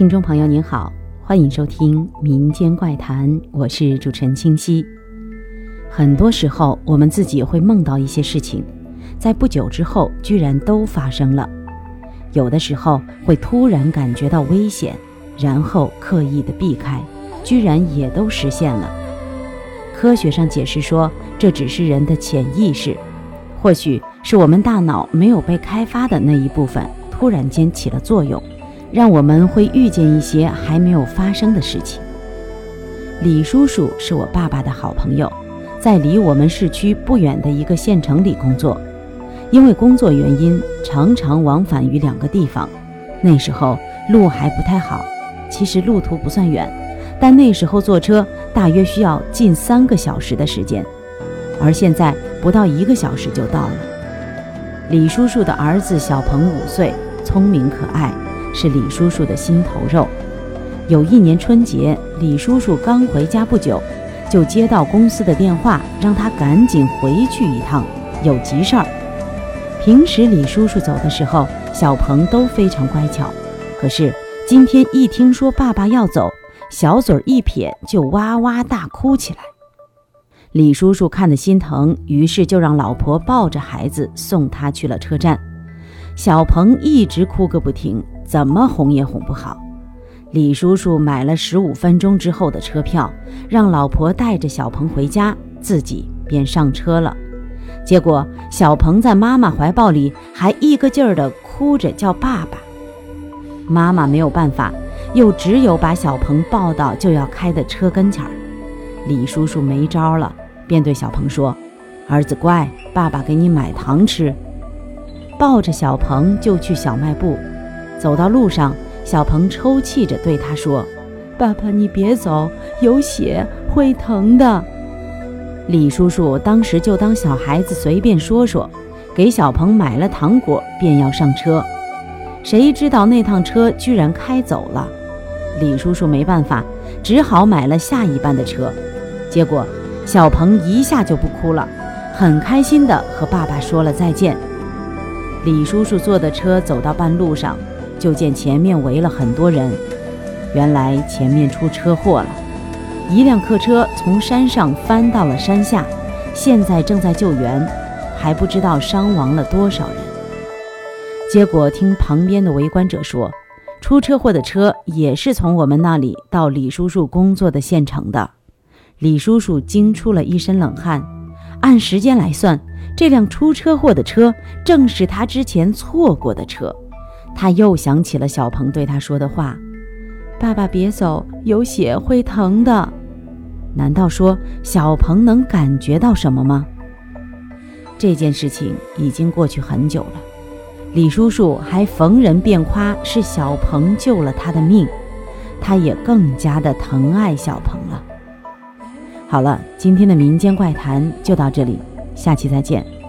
听众朋友您好，欢迎收听《民间怪谈》，我是主持人清晰。很多时候，我们自己会梦到一些事情，在不久之后居然都发生了；有的时候会突然感觉到危险，然后刻意的避开，居然也都实现了。科学上解释说，这只是人的潜意识，或许是我们大脑没有被开发的那一部分突然间起了作用。让我们会遇见一些还没有发生的事情。李叔叔是我爸爸的好朋友，在离我们市区不远的一个县城里工作。因为工作原因，常常往返于两个地方。那时候路还不太好，其实路途不算远，但那时候坐车大约需要近三个小时的时间，而现在不到一个小时就到了。李叔叔的儿子小鹏五岁，聪明可爱。是李叔叔的心头肉。有一年春节，李叔叔刚回家不久，就接到公司的电话，让他赶紧回去一趟，有急事儿。平时李叔叔走的时候，小鹏都非常乖巧，可是今天一听说爸爸要走，小嘴一撇，就哇哇大哭起来。李叔叔看得心疼，于是就让老婆抱着孩子送他去了车站。小鹏一直哭个不停。怎么哄也哄不好，李叔叔买了十五分钟之后的车票，让老婆带着小鹏回家，自己便上车了。结果小鹏在妈妈怀抱里还一个劲儿地哭着叫爸爸，妈妈没有办法，又只有把小鹏抱到就要开的车跟前儿。李叔叔没招了，便对小鹏说：“儿子乖，爸爸给你买糖吃。”抱着小鹏就去小卖部。走到路上，小鹏抽泣着对他说：“爸爸，你别走，有血会疼的。”李叔叔当时就当小孩子随便说说，给小鹏买了糖果，便要上车。谁知道那趟车居然开走了，李叔叔没办法，只好买了下一班的车。结果小鹏一下就不哭了，很开心地和爸爸说了再见。李叔叔坐的车走到半路上。就见前面围了很多人，原来前面出车祸了，一辆客车从山上翻到了山下，现在正在救援，还不知道伤亡了多少人。结果听旁边的围观者说，出车祸的车也是从我们那里到李叔叔工作的县城的。李叔叔惊出了一身冷汗，按时间来算，这辆出车祸的车正是他之前错过的车。他又想起了小鹏对他说的话：“爸爸别走，有血会疼的。”难道说小鹏能感觉到什么吗？这件事情已经过去很久了，李叔叔还逢人便夸是小鹏救了他的命，他也更加的疼爱小鹏了。好了，今天的民间怪谈就到这里，下期再见。